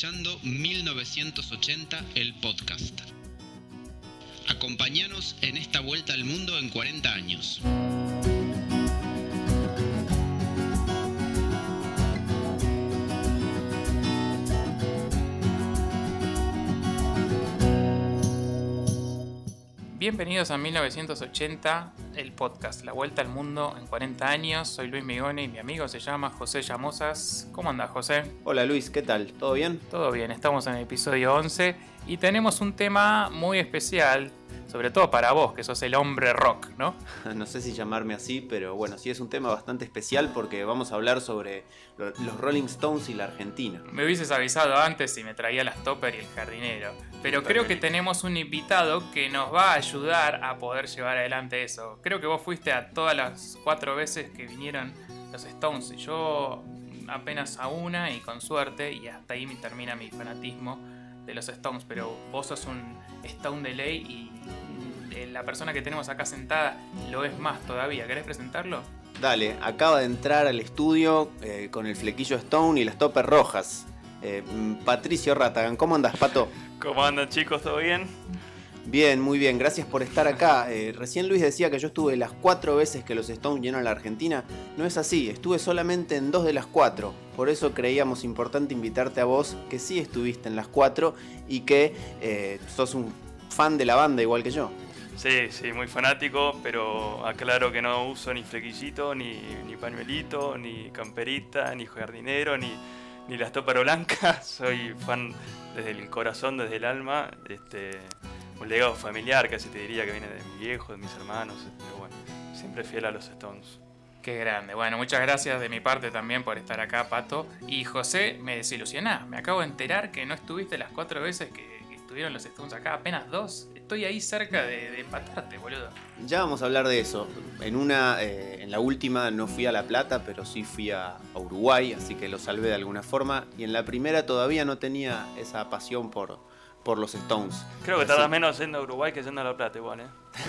escuchando 1980 el podcast. Acompáñanos en esta vuelta al mundo en 40 años. Bienvenidos a 1980, el podcast La Vuelta al Mundo en 40 años. Soy Luis Migone y mi amigo se llama José Llamosas. ¿Cómo andas, José? Hola Luis, ¿qué tal? ¿Todo bien? Todo bien, estamos en el episodio 11 y tenemos un tema muy especial sobre todo para vos, que sos el hombre rock, ¿no? No sé si llamarme así, pero bueno, sí es un tema bastante especial porque vamos a hablar sobre los Rolling Stones y la Argentina. Me hubieses avisado antes si me traía las topper y el jardinero. Pero creo que tenemos un invitado que nos va a ayudar a poder llevar adelante eso. Creo que vos fuiste a todas las cuatro veces que vinieron los Stones. y Yo apenas a una y con suerte, y hasta ahí me termina mi fanatismo de los Stones. Pero vos sos un Stone de ley y eh, la persona que tenemos acá sentada lo es más todavía. ¿Querés presentarlo? Dale, acaba de entrar al estudio eh, con el flequillo Stone y las topes rojas. Eh, Patricio Ratagan, ¿cómo andas, Pato? ¿Cómo andan chicos? ¿Todo bien? Bien, muy bien, gracias por estar acá. recién Luis decía que yo estuve las cuatro veces que los Stones llenaron la Argentina. No es así, estuve solamente en dos de las cuatro. Por eso creíamos importante invitarte a vos, que sí estuviste en las cuatro y que sos un fan de la banda igual que yo. Sí, sí, muy fanático, pero aclaro que no uso ni flequillito, ni, ni pañuelito, ni camperita, ni jardinero, ni, ni la estopero blanca. Soy fan desde el corazón, desde el alma. Este, un legado familiar, casi te diría que viene de mi viejo, de mis hermanos. Este, bueno, siempre fiel a los Stones. Qué grande. Bueno, muchas gracias de mi parte también por estar acá, Pato. Y José, me desilusionás. Me acabo de enterar que no estuviste las cuatro veces que, que estuvieron los Stones acá, apenas dos estoy ahí cerca de, empatarte, boludo. Ya vamos a hablar de eso. En una, eh, en la última no fui a La Plata, pero sí fui a, Uruguay, así que lo salvé de alguna forma. Y en la primera todavía no tenía esa pasión por, por los Stones. Creo que tardas menos yendo a Uruguay que yendo a La Plata igual, ¿eh?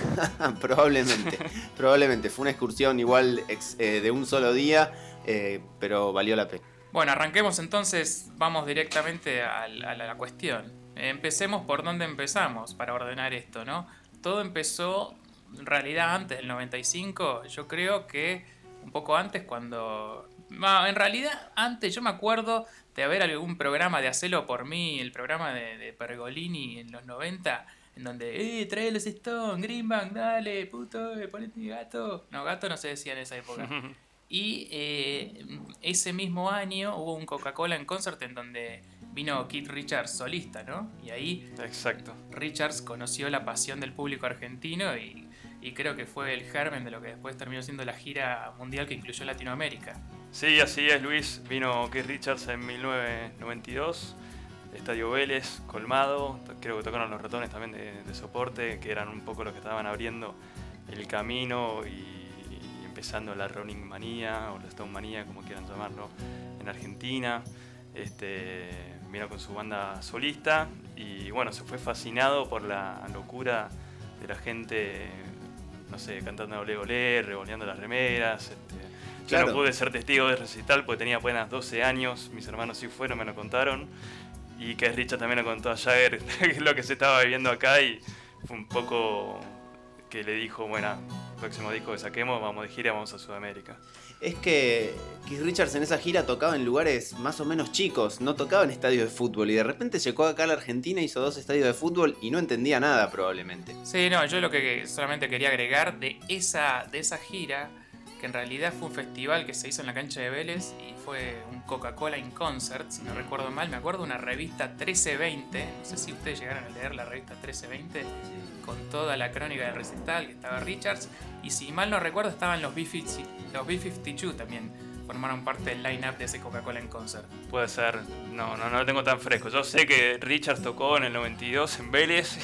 probablemente, probablemente. Fue una excursión igual eh, de un solo día, eh, pero valió la pena. Bueno, arranquemos entonces, vamos directamente a la cuestión. Empecemos por donde empezamos para ordenar esto, ¿no? Todo empezó en realidad antes del 95, yo creo que un poco antes cuando... en realidad antes yo me acuerdo de haber algún programa de Hacelo por mí, el programa de, Pergolini en los 90, en donde, eh, trae los Stone, Greenbank, dale, puto, eh, ponete gato. No, gato no se decía en esa época. y eh, ese mismo año hubo un Coca-Cola en concert en donde vino Keith Richards solista, ¿no? Y ahí Exacto. Richards conoció la pasión del público argentino y, creo que fue el germen de lo que después terminó siendo la gira mundial que incluyó Latinoamérica. Sí, así es, Luis. Vino Keith Richards en 1992, Estadio Vélez, colmado. Creo que tocaron los ratones también de, soporte, que eran un poco los que estaban abriendo el camino y, empezando la running manía o la stone manía, como quieran llamarlo, en Argentina. Este, vino con su banda solista y bueno, se fue fascinado por la locura de la gente, no sé, cantando Ole Ole, revoleando las remeras. Este. Yo no pude ser testigo de recital porque tenía apenas 12 años, mis hermanos sí fueron, me lo contaron. Y que Richard también lo contó a Jagger, lo que se estaba viviendo acá y fue un poco que le dijo, bueno, próximo disco que saquemos, vamos de gira, vamos a Sudamérica es que Keith Richards en esa gira tocaba en lugares más o menos chicos, no tocaba en estadios de fútbol y de repente llegó acá a la Argentina, hizo dos estadios de fútbol y no entendía nada probablemente. Sí, no, yo lo que solamente quería agregar de esa, de esa gira, que en realidad fue un festival que se hizo en la cancha de Vélez y fue un Coca-Cola in Concert, si no recuerdo mal, me acuerdo una revista 1320, no sé si ustedes llegaron a leer la revista 1320, con toda la crónica del recital, que estaba Richards, y si mal no recuerdo estaban los B-52 también, formaron parte del line-up de ese Coca-Cola en concert. Puede ser, no, no, no lo tengo tan fresco. Yo sé que Richards tocó en el 92 en Vélez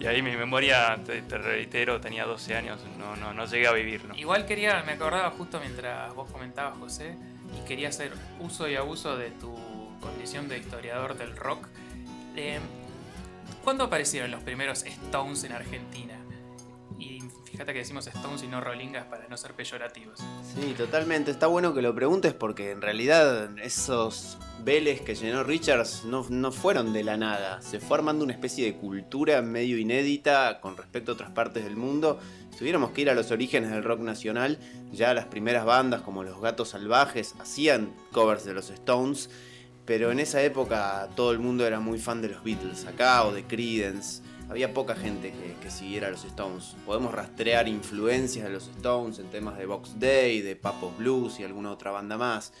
y, ahí mi memoria, te, reitero, tenía 12 años, no, no, no llegué a vivirlo. Igual quería, me acordaba justo mientras vos comentabas, José, y quería hacer uso y abuso de tu condición de historiador del rock. Eh, ¿Cuándo aparecieron los primeros Stones en Argentina? Fíjate que decimos Stones y no Rolingas para no ser peyorativos. Sí, totalmente. Está bueno que lo preguntes porque en realidad esos Vélez que llenó Richards no, no fueron de la nada. Se fue armando una especie de cultura medio inédita con respecto a otras partes del mundo. Si tuviéramos que ir a los orígenes del rock nacional, ya las primeras bandas como Los Gatos Salvajes hacían covers de los Stones. Pero en esa época todo el mundo era muy fan de los Beatles acá o de Creedence había poca gente que, siguiera a los Stones. Podemos rastrear influencias de los Stones en temas de Box Day, de Papos Blues y alguna otra banda más.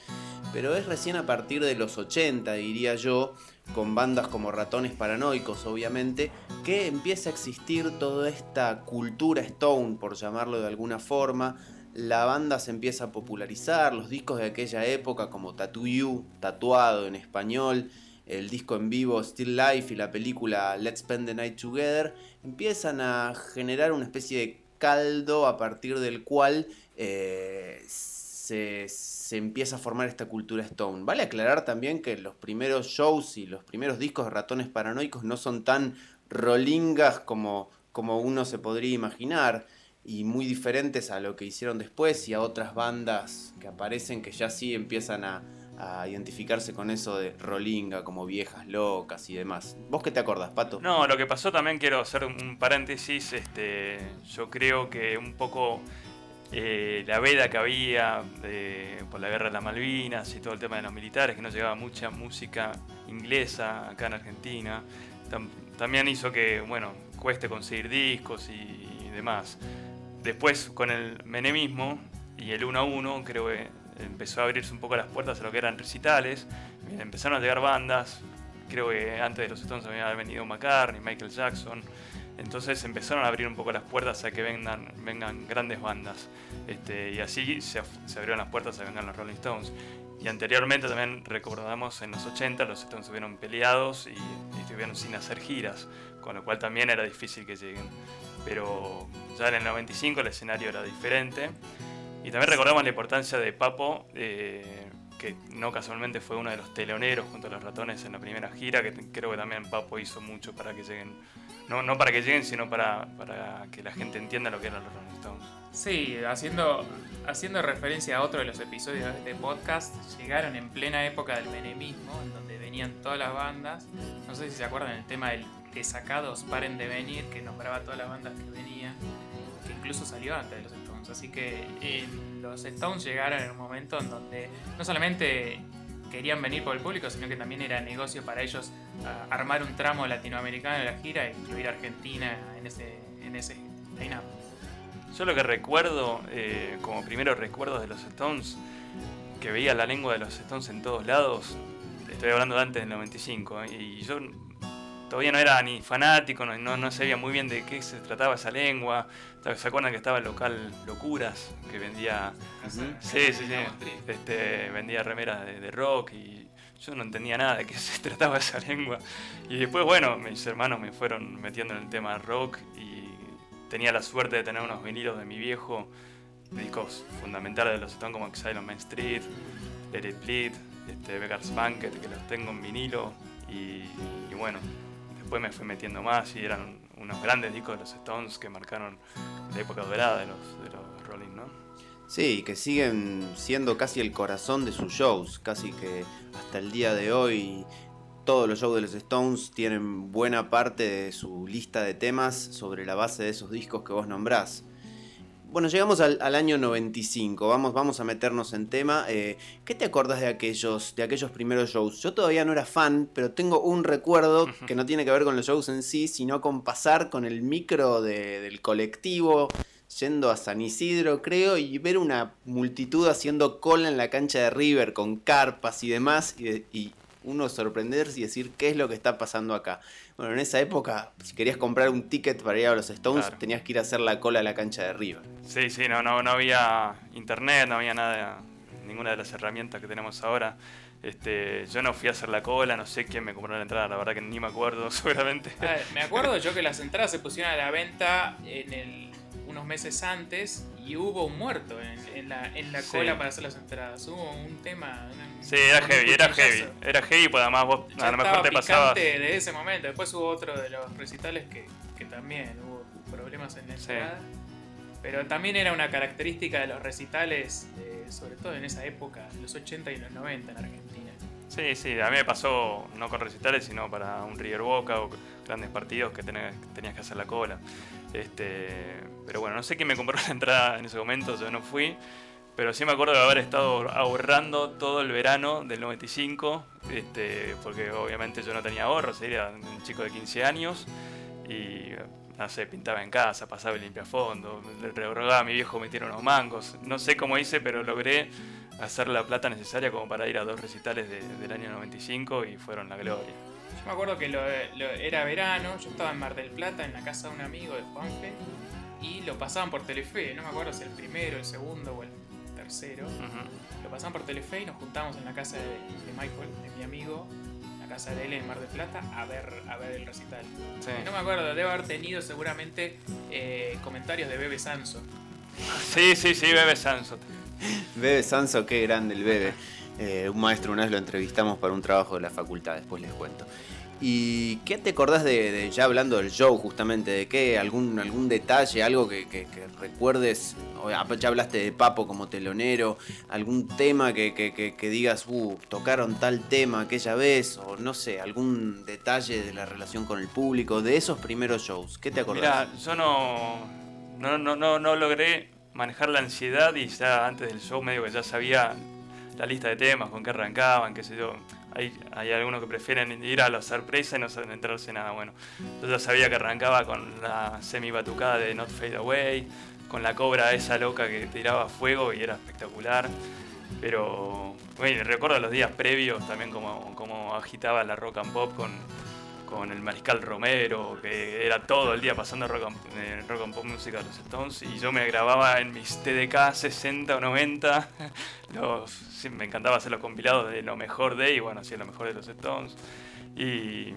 Pero es recién a partir de los 80, diría yo, con bandas como Ratones Paranoicos, obviamente, que empieza a existir toda esta cultura Stone, por llamarlo de alguna forma. La banda se empieza a popularizar, los discos de aquella época como Tattoo You, tatuado en español, el disco en vivo Still Life y la película Let's Spend the Night Together, empiezan a generar una especie de caldo a partir del cual eh, se, empieza a formar esta cultura Stone. Vale aclarar también que los primeros shows y los primeros discos de ratones paranoicos no son tan rolingas como, como uno se podría imaginar y muy diferentes a lo que hicieron después y a otras bandas que aparecen que ya sí empiezan a, a identificarse con eso de rolinga, como viejas locas y demás. ¿Vos qué te acordás, Pato? No, lo que pasó también quiero hacer un paréntesis. Este, yo creo que un poco eh, la veda que había por la guerra de las Malvinas y todo el tema de los militares, que no llegaba mucha música inglesa acá en Argentina, también hizo que, bueno, cueste conseguir discos y, y demás. Después, con el menemismo y el 1 a 1, creo que empezó a abrirse un poco las puertas a lo que eran recitales, empezaron a llegar bandas, creo que antes de los Stones había venido McCartney, Michael Jackson, entonces empezaron a abrir un poco las puertas a que vengan, vengan grandes bandas, este, y así se, abrieron las puertas a que vengan los Rolling Stones. Y anteriormente también recordamos en los 80 los Stones estuvieron peleados y, y estuvieron sin hacer giras, con lo cual también era difícil que lleguen. Pero ya en el 95 el escenario era diferente y también recordamos la importancia de Papo, eh, que no casualmente fue uno de los teloneros junto a los ratones en la primera gira, que creo que también Papo hizo mucho para que lleguen, no, no para que lleguen, sino para, para que la gente entienda lo que eran los Rolling Stones. Sí, haciendo, haciendo referencia a otro de los episodios de este podcast, llegaron en plena época del menemismo, en donde venían todas las bandas. No sé si se acuerdan el tema del que sacados paren de venir, que nombraba todas las bandas que venían, que incluso salió antes de los Así que eh, los Stones llegaron en un momento en donde no solamente querían venir por el público, sino que también era negocio para ellos armar un tramo latinoamericano de la gira e incluir Argentina en ese, en ese line Yo lo que recuerdo, eh, como primeros recuerdos de los Stones, que veía la lengua de los Stones en todos lados, estoy hablando de antes del 95, ¿eh? y yo todavía no era ni fanático, no, no, sabía muy bien de qué se trataba esa lengua. ¿Se acuerdan que estaba el local Locuras? Que vendía. Sí, sí, sí. Este, vendía remeras de, rock y yo no entendía nada de qué se trataba esa lengua. Y después, bueno, mis hermanos me fueron metiendo en el tema rock y tenía la suerte de tener unos vinilos de mi viejo, discos fundamentales de los Stones como Exile on Main Street, Let It Bleed, este, Beggar's Banquet, que los tengo en vinilo. y bueno, después me fui metiendo más y eran unos grandes discos de los Stones que marcaron la época dorada de los, de los Rolling, ¿no? Sí, que siguen siendo casi el corazón de sus shows, casi que hasta el día de hoy todos los shows de los Stones tienen buena parte de su lista de temas sobre la base de esos discos que vos nombrás. Bueno, llegamos al, año 95, vamos, vamos a meternos en tema. Eh, ¿Qué te acordás de aquellos, de aquellos primeros shows? Yo todavía no era fan, pero tengo un recuerdo que no tiene que ver con los shows en sí, sino con pasar con el micro del colectivo, yendo a San Isidro, creo, y ver una multitud haciendo cola en la cancha de River con carpas y demás, y uno sorprenderse y decir qué es lo que está pasando acá. Bueno, en esa época, si querías comprar un ticket para ir a los Stones, tenías que ir a hacer la cola a la cancha de River. Sí, sí, no, no, no había internet, no había nada, ninguna de las herramientas que tenemos ahora. Este, yo no fui a hacer la cola, no sé quién me compró la entrada, la verdad que ni me acuerdo, seguramente. me acuerdo yo que las entradas se pusieron a la venta en el, unos meses antes y hubo un muerto en, la, en la cola para hacer las entradas. Hubo un tema, Sí, era heavy, era heavy. Era heavy, pues además vos a lo mejor te pasabas. de ese momento. Después hubo otro de los recitales que, que también hubo problemas en la Sí. entrada. Pero también era una característica de los recitales, eh, sobre todo en esa época, en los 80 y los 90 en Argentina. Sí, sí, a mí me pasó no con recitales, sino para un River Boca o grandes partidos que tenías, tenías que hacer la cola. Este, pero bueno, no sé quién me compró la entrada en ese momento, yo no fui. Pero sí me acuerdo de haber estado ahorrando todo el verano del 95, este, porque obviamente yo no tenía ahorros, era un chico de 15 años y no sé, pintaba en casa, pasaba el limpiafondo, le rogaba a mi viejo me tirara unos mangos. No sé cómo hice, pero logré hacer la plata necesaria como para ir a dos recitales de- del año 95 y fueron la gloria. Yo me acuerdo que lo, lo- era verano, yo estaba en Mar del Plata, en la casa de un amigo de Juanfe, y lo pasaban por Telefe, no me acuerdo si el primero, el segundo o el tercero. Lo pasaban por Telefe y nos juntamos en la casa de, de Michael, de mi amigo, en la casa de él en Mar del Plata, a ver, a ver el recital. Sí. No me acuerdo, debe haber tenido seguramente eh, comentarios de Bebe Sanso. sí, sí, sí, Bebe Sansot. Bebe Sanso, qué grande el Bebe. Eh, un maestro, una vez lo entrevistamos para un trabajo de la facultad, después les cuento. ¿Y qué te acordás de, ya hablando del show justamente, de qué, algún, algún detalle, algo que, que- recuerdes? Ah, Ya hablaste de Papo como telonero, algún tema que- que digas, uh, tocaron tal tema aquella vez, o no sé, algún detalle de la relación con el público, de esos primeros shows, ¿qué te acordás? Mira, yo no, no, no, no, no logré manejar la ansiedad y ya antes del show medio que ya sabía la lista de temas, con qué arrancaban, qué sé yo. Hay, hay algunos que prefieren ir a la sorpresa y no saben enterarse nada. Bueno, yo ya sabía que arrancaba con la semi batucada de Not Fade Away, con la cobra esa loca que tiraba fuego y era espectacular. Pero, bueno, recuerdo los días previos también como, como agitaba la rock and pop con, con el Mariscal Romero, que era todo el día pasando rock and, eh, rock and pop música de los Stones, y yo me grababa en mis TDK 60 o 90, los, sí, me encantaba hacer los compilados de lo mejor de, y bueno, sí, lo mejor de los Stones. Y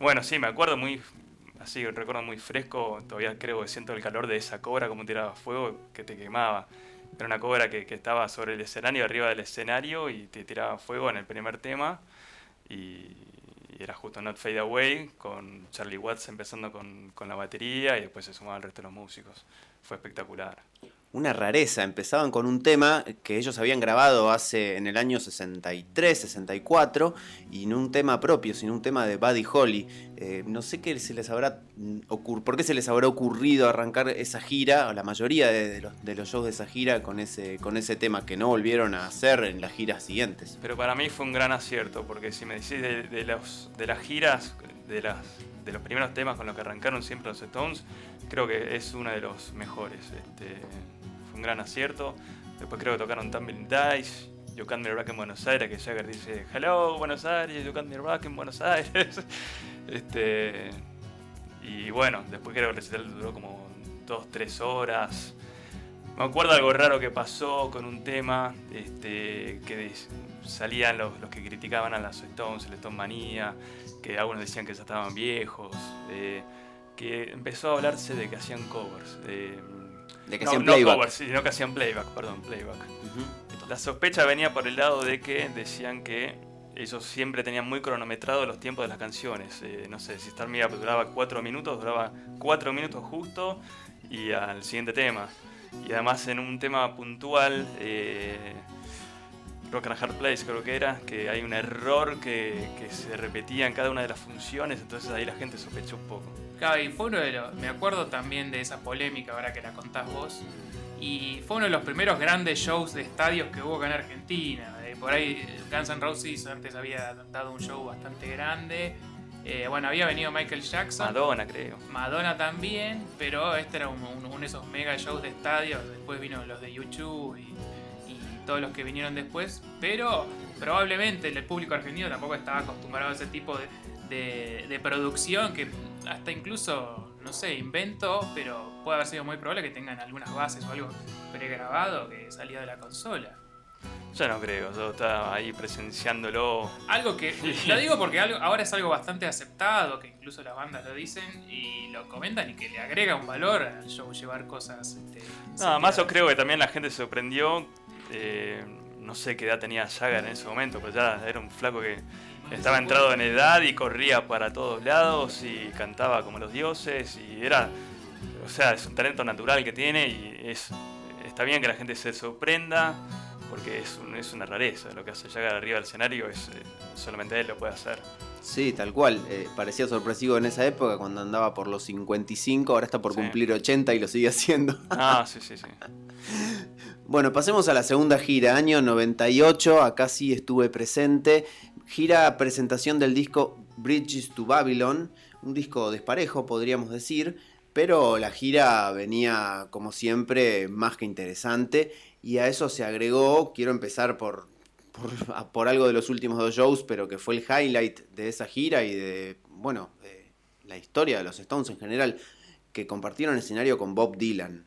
bueno, sí, me acuerdo muy, así, recuerdo muy fresco, todavía creo que siento el calor de esa cobra como tiraba fuego que te quemaba. Era una cobra que, que estaba sobre el escenario, arriba del escenario, y te tiraba fuego en el primer tema. Y, y era justo Not Fade Away, con Charlie Watts empezando con, con la batería y después se sumaban el resto de los músicos. Fue espectacular. Una rareza. Empezaban con un tema que ellos habían grabado hace en el año 63, 64, y no un tema propio, sino un tema de Buddy Holly. Eh, no sé qué se les habrá ocurrido, por qué se les habrá ocurrido arrancar esa gira, o la mayoría de, los, shows de esa gira, con ese, con ese tema que no volvieron a hacer en las giras siguientes. Pero para mí fue un gran acierto, porque si me decís de, las giras, de los primeros temas con los que arrancaron siempre los Stones, creo que es uno de los mejores. Este, fue un gran acierto. Después creo que tocaron Tumbling Dice, You Can't Back en Buenos Aires, que Jagger dice, Hello, Buenos Aires, You Can't Back en Buenos Aires. este, y bueno, después creo que el recital duró como 2-3 horas. Me acuerdo algo raro que pasó con un tema este, que salían los, los que criticaban a las Stones, el Stone Manía, que algunos decían que ya estaban viejos, eh, que empezó a hablarse de que hacían covers. De, De que no, hacían no playback. covers, sino que hacían playback, perdón, playback. La sospecha venía por el lado de que decían que ellos siempre tenían muy cronometrados los tiempos de las canciones. Eh, no sé, si Star Me Up duraba 4 minutos, duraba 4 minutos justo y al siguiente tema. Y además en un tema puntual, eh, Rock and Hard Place creo que era, que hay un error que, que se repetía en cada una de las funciones, entonces ahí la gente sospechó un poco. Claro, y fue uno de los. Me acuerdo también de esa polémica ahora que la contás vos. Y fue uno de los primeros grandes shows de estadios que hubo acá en Argentina. Eh, por ahí Guns N' Roses antes había dado un show bastante grande. Eh, bueno, había venido Michael Jackson. Madonna creo. Madonna también, pero este era un- un- uno de esos mega shows de estadios. Después vino los de YouTube y, y todos los que vinieron después. Pero probablemente el público argentino tampoco estaba acostumbrado a ese tipo de, de- de producción que hasta incluso, no sé, invento, pero puede haber sido muy probable que tengan algunas bases o algo pregrabado que salía de la consola. Yo no creo, yo estaba ahí presenciándolo. Algo que, lo digo porque algo, ahora es algo bastante aceptado, que incluso las bandas lo dicen y lo comentan y que le agrega un valor al show llevar cosas. Este, Nada más yo creo que también la gente se sorprendió. eh, no sé qué edad tenía Jagger en ese momento, pero ya era un flaco que estaba entrado en edad y corría para todos lados y cantaba como los dioses y era... sea, es un talento natural que tiene y es, está bien que la gente se sorprenda porque es, es una rareza. Lo que hace llegar arriba del escenario es eh, solamente él lo puede hacer. Sí, tal cual. Eh, parecía sorpresivo en esa época cuando andaba por los 55, ahora está por cumplir 80 y lo sigue haciendo. Ah, sí, sí, sí. bueno, pasemos a la segunda gira, año 98, acá sí estuve presente. Gira presentación del disco Bridges to Babylon, un disco desparejo podríamos decir, pero la gira venía como siempre más que interesante y a eso se agregó, quiero empezar por por, algo de los últimos dos shows, pero que fue el highlight de esa gira y de, bueno, la historia de los Stones en general, que compartieron escenario con Bob Dylan.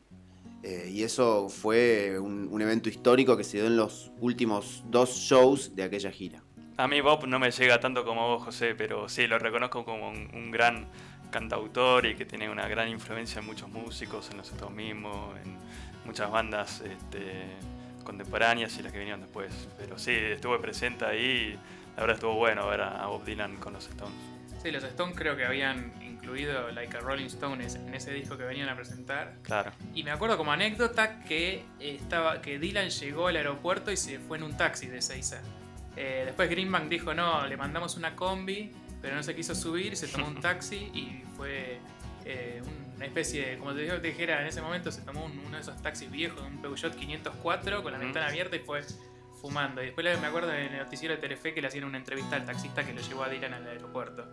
Eh, y eso fue un, evento histórico que se dio en los últimos dos shows de aquella gira. A mí Bob no me llega tanto como vos, José, pero sí, lo reconozco como un, gran cantautor y que tiene una gran influencia en muchos músicos, en los Stones mismos, en muchas bandas este, contemporáneas y las que vinieron después. Pero sí, estuve presente ahí. La verdad estuvo bueno ver a Bob Dylan con los Stones. Sí, los Stones creo que habían incluido Like a Rolling Stones en ese disco que venían a presentar. Claro. Y me acuerdo como anécdota que estaba que Dylan llegó al aeropuerto y se fue en un taxi de Seiza. Eh, después Greenbank dijo, no, le mandamos una combi, pero no se quiso subir, se tomó un taxi y fue eh, una especie de, como te dijera, en ese momento se tomó uno de esos taxis viejos, un Peugeot 504 con la ventana abierta y fue fumando. Y después me acuerdo en el noticiero de Telefe que le hacían una entrevista al taxista que lo llevó a Dylan al aeropuerto.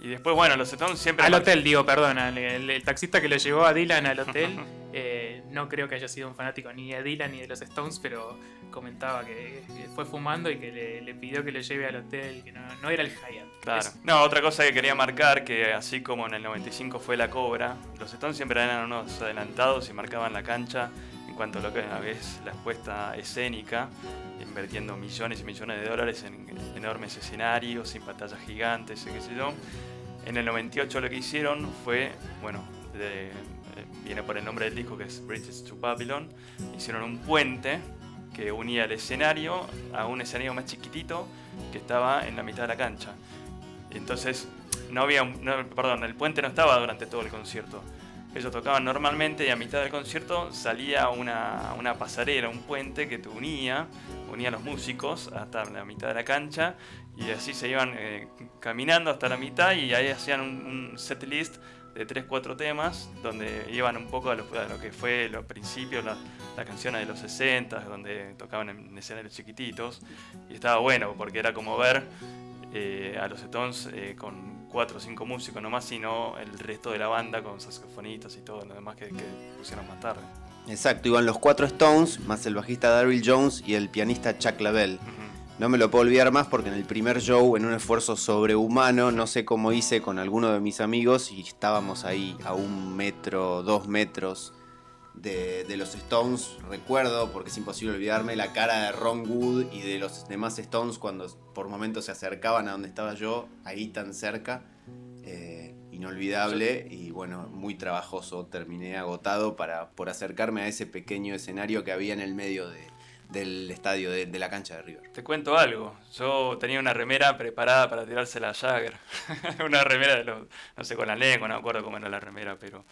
Y después, bueno, los Stones siempre... Al hotel, digo, perdona. El, taxista que lo llevó a Dylan al hotel, eh, no creo que haya sido un fanático ni de Dylan ni de los Stones, pero comentaba que, fue fumando y que le, pidió que lo lleve al hotel, que no, era el Hyatt. Claro. No, otra cosa que quería marcar, que así como en el 95 fue la Cobra, los Stones siempre eran unos adelantados y marcaban la cancha en cuanto a lo que vez la expuesta escénica, invirtiendo millones y millones de dólares en enormes escenarios, sin pantallas gigantes, qué sé yo. En el 98 lo que hicieron fue, bueno, eh, viene por el nombre del disco que es Bridges to Babylon, hicieron un puente que unía el escenario a un escenario más chiquitito que estaba en la mitad de la cancha. Entonces, no había, perdón, el puente no estaba durante todo el concierto. Ellos tocaban normalmente y a mitad del concierto salía una, una pasarela, un puente que te unía, unía a los músicos hasta la mitad de la cancha y así se iban eh, caminando hasta la mitad y ahí hacían un, set list de 3-4 temas donde iban un poco a lo, que fue los principios, las canciones de los 60, donde tocaban en escenarios chiquititos y estaba bueno porque era como ver eh, a los Stones eh, con 4 o 5 músicos nomás, sino el resto de la banda con saxofonistas y todo lo demás que, pusieron más tarde. Exacto, iban los cuatro Stones, más el bajista Daryl Jones y el pianista Chuck Lavelle. No me lo puedo olvidar más porque en el primer show, en un esfuerzo sobrehumano, no sé cómo hice con alguno de mis amigos y estábamos ahí a un metro, dos metros de, los Stones. Recuerdo, porque es imposible olvidarme, la cara de Ron Wood y de los demás Stones cuando por momentos se acercaban a donde estaba yo, ahí tan cerca. Eh, inolvidable y bueno, muy trabajoso. Terminé agotado para, por acercarme a ese pequeño escenario que había en el medio de, del estadio, de, la cancha de River. Te cuento algo. Yo tenía una remera preparada para tirársela a Jagger. una remera de los. No sé, con la lengua, no me acuerdo cómo era la remera, pero.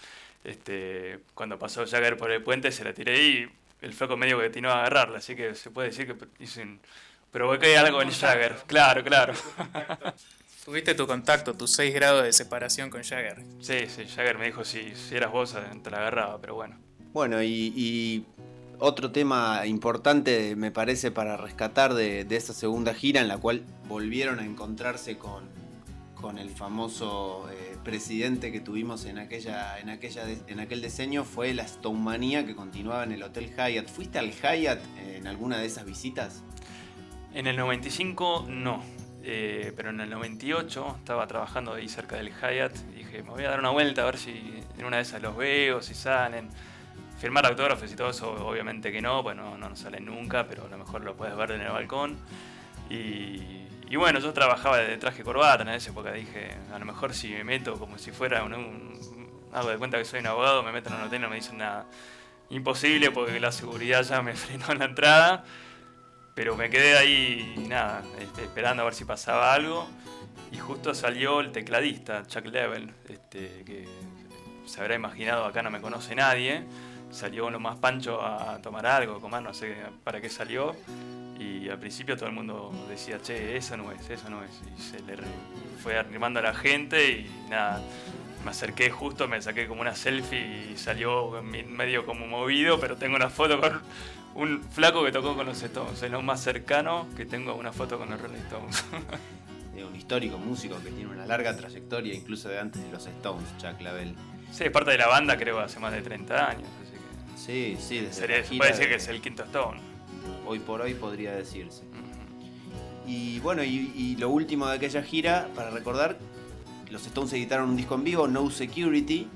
Este, cuando pasó Jagger por el puente se la tiré y el flaco medio que a agarrarla, así que se puede decir que hice un, provoqué algo en Jagger. Claro, claro. Tuviste tu contacto, tus 6 grados de separación con Jagger. Sí, sí, Jagger me dijo si, si eras vos te la agarraba, pero bueno. Bueno, y otro tema importante me parece para rescatar de, esa segunda gira en la cual volvieron a encontrarse con, con el famoso eh, presidente que tuvimos en, aquella, en, aquella, en aquel diseño fue la Stonemanía que continuaba en el Hotel Hyatt. ¿Fuiste al Hyatt en alguna de esas visitas? En el 95 no, eh, pero en el 98 estaba trabajando ahí cerca del Hyatt y dije, me voy a dar una vuelta a ver si en una de esas los veo, si salen firmar autógrafos y todo eso, obviamente que no, pues no, no nos salen nunca, pero a lo mejor lo puedes ver en el balcón. Y, bueno, yo trabajaba de traje corbata en esa época, dije, a lo mejor si me meto como si fuera un, hago de cuenta que soy un abogado, me meto en un hotel y no me dicen nada. Imposible porque la seguridad ya me frenó en la entrada, pero me quedé ahí, nada, este, esperando a ver si pasaba algo. Y justo salió el tecladista, Chuck Level, este, que se habrá imaginado acá no me conoce nadie. Salió lo más pancho a tomar algo, comer, no sé para qué salió. Y al principio todo el mundo decía, che, eso no es, eso no es. Y se le fue animando a la gente y nada, me acerqué justo, me saqué como una selfie y salió medio como movido, pero tengo una foto con un flaco que tocó con los Stones. Es lo más cercano que tengo una foto con los Rolling Stones. un histórico músico que tiene una larga trayectoria, incluso de antes de los Stones, Chuck Lavelle. Sí, es parte de la banda creo hace más de 30 años. Sí, sí, desde puede decir que es el quinto Stone. Hoy por hoy podría decirse. Y bueno, y, lo último de aquella gira, para recordar, los Stones editaron un disco en vivo, No Security,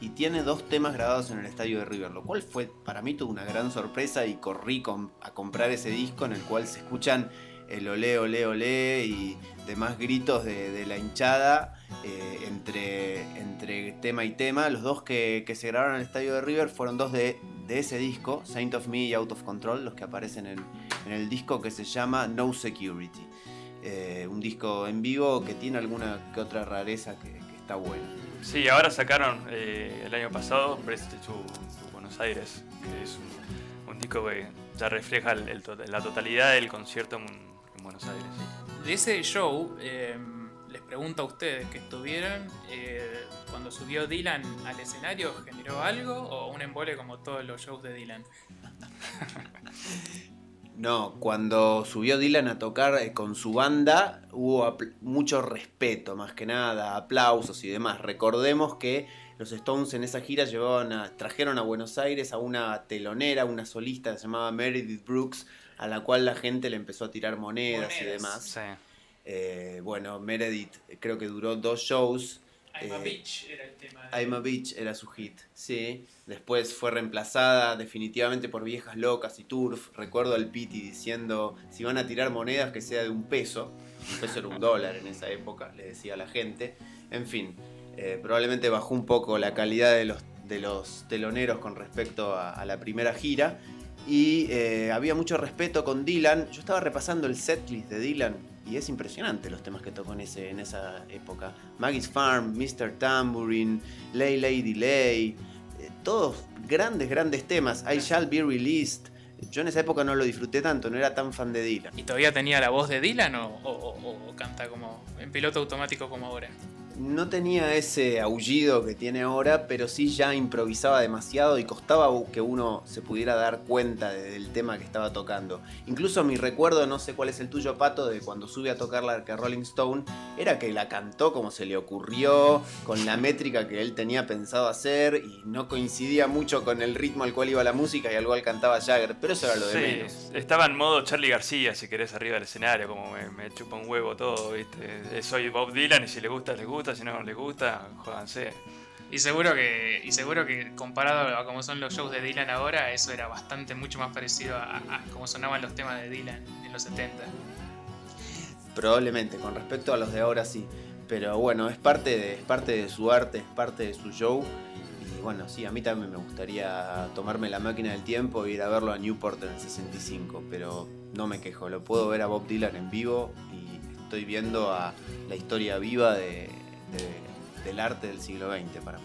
y tiene dos temas grabados en el estadio de River, lo cual fue para mí toda una gran sorpresa y corrí a comprar ese disco en el cual se escuchan el olé, olé, olé y demás gritos de, la hinchada eh, entre, entre tema y tema. Los dos que, se grabaron en el estadio de River fueron dos de, ese disco, Saint of Me y Out of Control, los que aparecen en, el disco que se llama No Security. Eh, un disco en vivo que tiene alguna que otra rareza que, está buena. Sí, ahora sacaron eh, el año pasado Prestige to, Buenos Aires, que es un, disco que ya refleja la totalidad del concierto en, Buenos Aires. De ese show, em, les pregunto a ustedes que estuvieron, eh, cuando subió Dylan al escenario, ¿generó algo o un embole como todos los shows de Dylan? No, cuando subió Dylan a tocar eh, con su banda hubo mucho respeto, más que nada, aplausos y demás. Recordemos que los Stones en esa gira llevaban trajeron a Buenos Aires a una telonera, una solista llamaba Meredith Brooks, a la cual la gente le empezó a tirar monedas, y demás. Eh, bueno, Meredith creo que duró dos shows I'm a eh, Beach era el tema. I'm a Beach era su hit, sí. Después fue reemplazada definitivamente por Viejas Locas y Turf. Recuerdo al Piti diciendo, si van a tirar monedas que sea de un peso. Un peso era un dólar en esa época, le decía a la gente. En fin, eh, probablemente bajó un poco la calidad de los, de los teloneros con respecto a, la primera gira. Y eh, había mucho respeto con Dylan. Yo estaba repasando el setlist de Dylan y es impresionante los temas que tocó en, ese, en esa época. Maggie's Farm, Mr. Tambourine, Lay Lay, eh, todos grandes, grandes temas. I Shall Be Released. Yo en esa época no lo disfruté tanto, no era tan fan de Dylan. ¿Y todavía tenía la voz de Dylan o canta como en piloto automático como ahora? No tenía ese aullido que tiene ahora, pero sí ya improvisaba demasiado y costaba que uno se pudiera dar cuenta del tema que estaba tocando. Incluso mi recuerdo, no sé cuál es el tuyo, Pato, de cuando sube a tocar la que Rolling Stone, era que la cantó como se le ocurrió, con la métrica que él tenía pensado hacer y no coincidía mucho con el ritmo al cual iba la música y al cual cantaba Jagger, pero eso era lo de menos. Estaba en modo Charlie García, si querés, arriba del escenario, como me, me chupa un huevo todo, ¿viste? Soy Bob Dylan y si le gusta, le gusta si no les gusta, jódanse. Y seguro que, y seguro que comparado a cómo son los shows de Dylan ahora, eso era bastante mucho más parecido a, cómo sonaban los temas de Dylan en los 70. Probablemente, con respecto a los de ahora sí. Pero bueno, es parte de, es parte de su arte, es parte de su show. Y bueno, sí, a mí también me gustaría tomarme la máquina del tiempo e ir a verlo a Newport en el 65. Pero no me quejo, lo puedo ver a Bob Dylan en vivo y estoy viendo a la historia viva de, del arte del siglo XX para mí.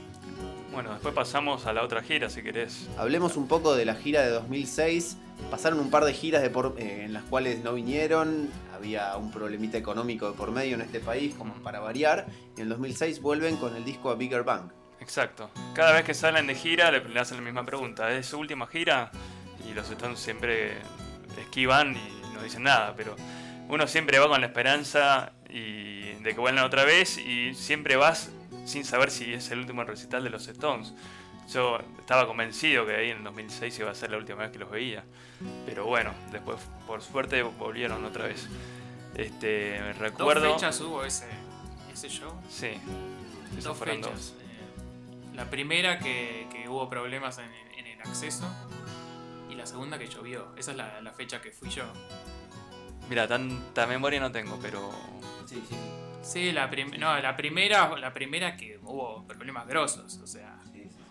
Bueno, después pasamos a la otra gira, si querés. Hablemos un poco de la gira de 2006. Pasaron un par de giras de por, eh, en las cuales no vinieron, había un problemita económico de por medio en este país, como para variar, y en 2006 vuelven con el disco a Bigger Bang. Exacto. Cada vez que salen de gira le, hacen la misma pregunta. ¿Es su última gira? Y los están siempre esquivan y no dicen nada, pero uno siempre va con la esperanza y de que vuelvan otra vez y siempre vas sin saber si es el último recital de los Stones. Yo estaba convencido que ahí en el 2006 iba a ser la última vez que los veía. Pero bueno, después por suerte volvieron otra vez. Este, recuerdo... ¿Dos fechas hubo ese, ese show? Sí. Dos fechas. Eh, la primera que, que, hubo problemas en, en, el acceso y la segunda que llovió. Esa es la, la fecha que fui yo. Mira, tanta memoria no tengo, pero... Sí, sí. Sí, la, no, la primera, la primera que hubo problemas grosos, o sea,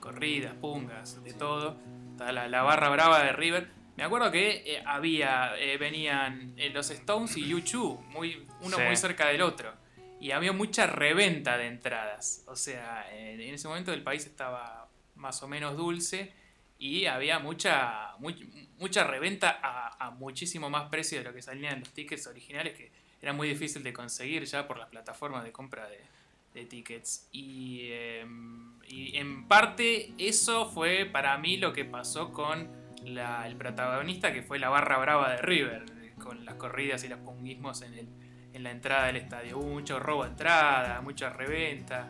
corridas, pungas, de todo. La, la, barra brava de River. Me acuerdo que eh, había, eh, venían eh, los Stones y U2, muy, uno muy cerca del otro. y había mucha reventa de entradas. O sea, en ese momento el país estaba más o menos dulce y había mucha, mucha reventa a, muchísimo más precio de lo que salían los tickets originales, que era muy difícil de conseguir ya por las plataformas de compra de, tickets. Y, em, y, en parte eso fue para mí lo que pasó con el protagonista, que fue la barra brava de River, con las corridas y los punguismos en, el, en la entrada del estadio. Hubo mucho robo de entrada, mucha reventa.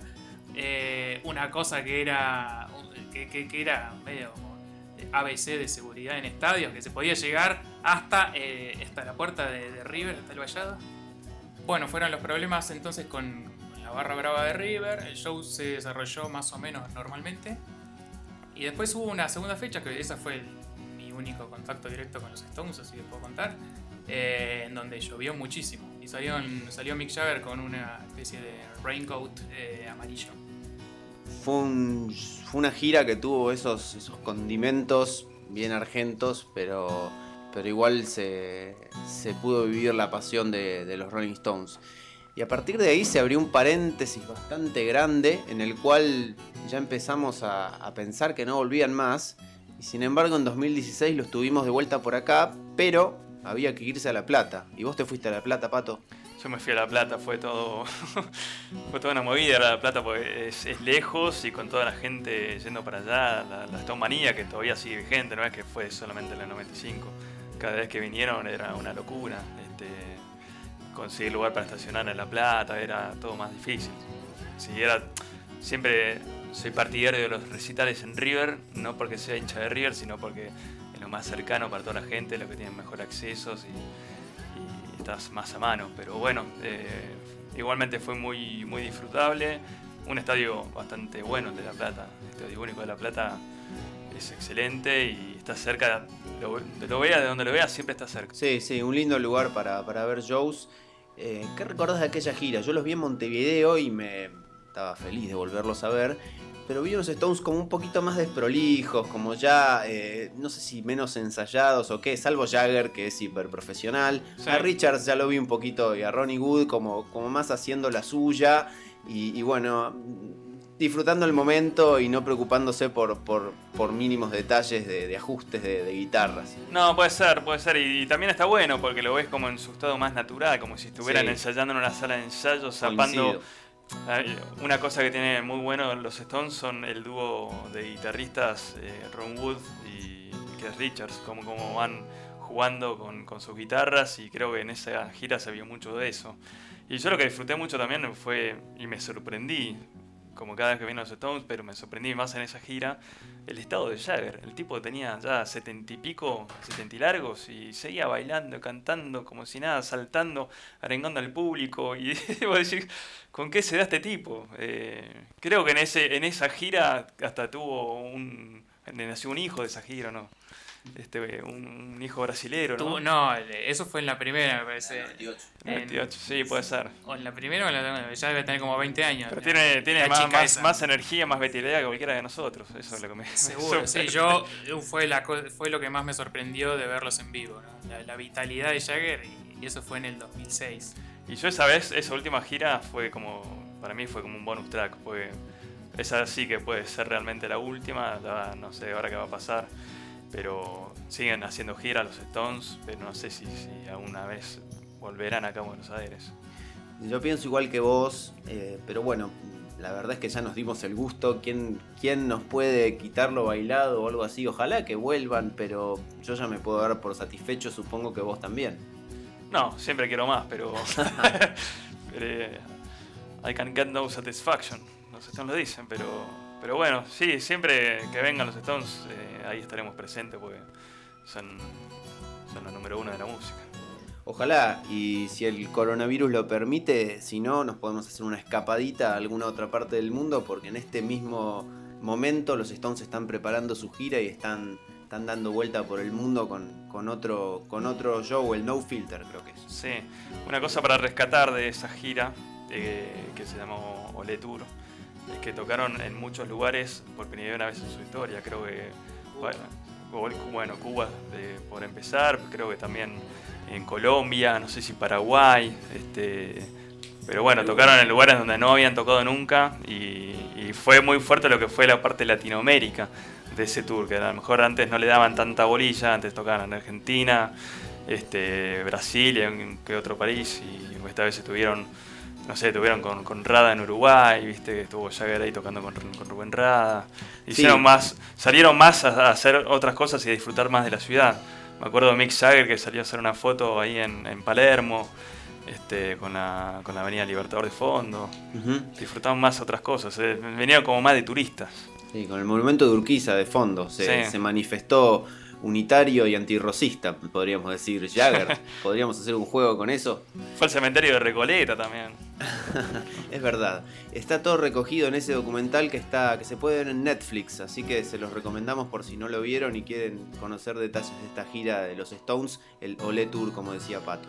Eh, una cosa que era, que, que era medio ABC de seguridad en estadios, que se podía llegar hasta, eh, hasta la puerta de, River, hasta el vallado. Bueno, fueron los problemas entonces con la barra brava de River, el show se desarrolló más o menos normalmente. Y después hubo una segunda fecha, que esa fue mi único contacto directo con los Stones, así que puedo contar, eh, en donde llovió muchísimo. Y salió, salió Mick Jagger con una especie de raincoat eh, amarillo fue, una gira que tuvo esos, esos condimentos bien argentos, pero, pero igual se, pudo vivir la pasión de, los Rolling Stones. Y a partir de ahí se abrió un paréntesis bastante grande en el cual ya empezamos a, pensar que no volvían más. Y sin embargo en 2016 los tuvimos de vuelta por acá, pero había que irse a La Plata. ¿Y vos te fuiste a La Plata, Pato? Yo me fui a La Plata, fue todo fue toda una movida La Plata porque es, lejos y con toda la gente yendo para allá, la, la que todavía sigue vigente, no es que fue solamente en el 95. Cada vez que vinieron era una locura. Este, conseguir lugar para estacionar en La Plata era todo más difícil. Siempre soy partidario de los recitales en River, no porque sea hincha de River, sino porque es lo más cercano para toda la gente, lo que tienen mejor accesos y más a mano. Pero bueno, eh, igualmente fue muy, muy disfrutable. Un estadio bastante bueno de La Plata. El estadio único de La Plata es excelente y está cerca, lo, lo vea, de donde lo veas, siempre está cerca. Sí, sí, un lindo lugar para, ver shows. Eh, ¿Qué recordás de aquella gira? Yo los vi en Montevideo y me estaba feliz de volverlos a ver pero vi unos Stones como un poquito más desprolijos, como ya, eh, no sé si menos ensayados o qué, salvo Jagger, que es hiper profesional. A Richards ya lo vi un poquito, y a Ronnie Wood como, como más haciendo la suya, y, bueno, disfrutando el momento y no preocupándose por, por, por mínimos detalles de, ajustes de, guitarras. No, puede ser, puede ser, y, también está bueno porque lo ves como en su estado más natural, como si estuvieran ensayando en una sala de ensayo, zapando una cosa que tiene muy bueno los Stones son el dúo de guitarristas eh, Ron Wood y Keith Richards, como, como van jugando con, con, sus guitarras y creo que en esa gira se vio mucho de eso. Y yo lo que disfruté mucho también fue, y me sorprendí, como cada vez que vino los Stones, pero me sorprendí más en esa gira, el estado de Jagger. El tipo tenía ya setenta y pico, setenta y largos, y seguía bailando, cantando como si nada, saltando, arengando al público. Y debo decir, ¿con qué se da este tipo? Eh, creo que en, ese, en esa gira hasta tuvo un... nació un hijo de esa gira, ¿no? Este, un, hijo brasilero, ¿no? no, eso fue en la primera, me parece. En 98. sí, puede ser. O en la primera o en la segunda, ya debe tener como 20 años. Pero tiene, tiene más, más, energía, más vitalidad que cualquiera de nosotros, eso es lo que me Seguro, sí, yo uh, fue, la, fue lo que más me sorprendió de verlos en vivo, ¿no? la, vitalidad de Jagger y, eso fue en el 2006. Y yo esa vez, esa última gira fue como, para mí fue como un bonus track, fue esa sí que puede ser realmente la última, no sé ahora qué va a pasar pero siguen haciendo gira los Stones, pero no sé si, alguna vez volverán acá a Buenos Aires. Yo pienso igual que vos, eh, pero bueno, la verdad es que ya nos dimos el gusto. ¿Quién, ¿Quién nos puede quitarlo bailado o algo así? Ojalá que vuelvan, pero yo ya me puedo dar por satisfecho, supongo que vos también. No, siempre quiero más, pero. Eh, I can get no satisfaction. Los Stones lo dicen, pero. Pero bueno, sí, siempre que vengan los Stones. Eh, ahí estaremos presentes porque son, son los número uno de la música. Ojalá, y si el coronavirus lo permite, si no, nos podemos hacer una escapadita a alguna otra parte del mundo, porque en este mismo momento los Stones están preparando su gira y están, están dando vuelta por el mundo con, otro, con otro show, el No Filter creo que es. Sí, una cosa para rescatar de esa gira eh, que se llamó Ole Tour, que tocaron en muchos lugares por primera vez en su historia, creo que bueno, Cuba por empezar, creo que también en Colombia, no sé si Paraguay, este, Pero bueno, tocaron en lugares donde no habían tocado nunca y, fue muy fuerte lo que fue la parte Latinoamérica de ese tour, que a lo mejor antes no le daban tanta bolilla, antes tocaban en Argentina, este, Brasil en que otro país, y esta vez estuvieron, no sé, estuvieron con, con Rada en Uruguay, viste que estuvo Jagger ahí tocando con, con Rubén Rada, hicieron Sí. más, salieron más a, a hacer otras cosas y a disfrutar más de la ciudad. Me acuerdo de Mick Jagger que salió a hacer una foto ahí en, en Palermo, este, con, la, con la Avenida Libertador de fondo. Ujú. Disfrutaban más otras cosas, eh, venían como más de turistas. Sí, con el monumento de Urquiza de fondo. Se, Sí. se manifestó unitario y antirrocista, podríamos decir. Jagger. podríamos hacer un juego con eso. Fue el cementerio de Recoleta también. Es verdad. Está todo recogido en ese documental que está que se puede ver en Netflix, así que se los recomendamos por si no lo vieron y quieren conocer detalles de esta gira de los Stones, el Olé Tour, como decía Pato.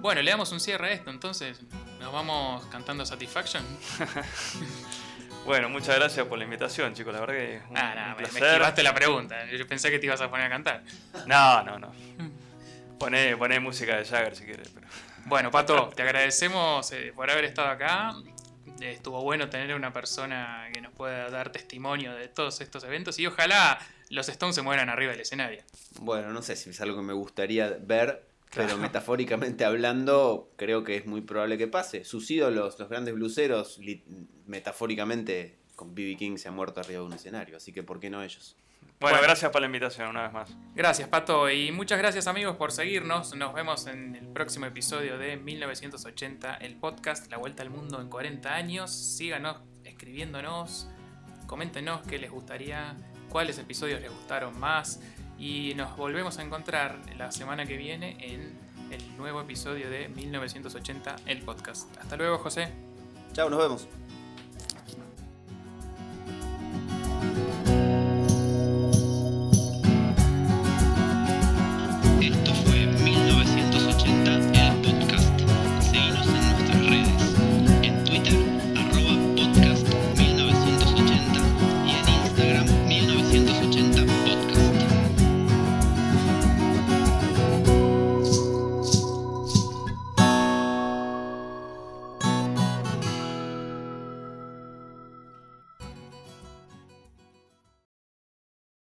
Bueno, le damos un cierre a esto, entonces nos vamos cantando Satisfaction. Bueno, muchas gracias por la invitación, chicos. La verdad que un, Ah, no, un me, me placer. esquivaste la pregunta. Yo pensé que te ibas a poner a cantar. No, no, no. Poné, poné música de Jagger si quieres. Pero... Bueno, Pato, te agradecemos eh, por haber estado acá. Estuvo bueno tener una persona que nos pueda dar testimonio de todos estos eventos y ojalá los Stones se mueran arriba del escenario. Bueno, no sé si es algo que me gustaría ver, pero metafóricamente hablando, creo que es muy probable que pase. Sus ídolos, los grandes bluseros, metafóricamente, con B.B. King se ha muerto arriba de un escenario, así que ¿por qué no ellos? Bueno, Bueno. gracias por la invitación una vez más. Gracias, Pato, y muchas gracias, amigos, por seguirnos. Nos vemos en el próximo episodio de 1980, el podcast La Vuelta al Mundo en 40 años. Síganos escribiéndonos, coméntenos qué les gustaría, cuáles episodios les gustaron más. Y nos volvemos a encontrar la semana que viene en el nuevo episodio de 1980, el podcast. Hasta luego, José. Chao, nos vemos.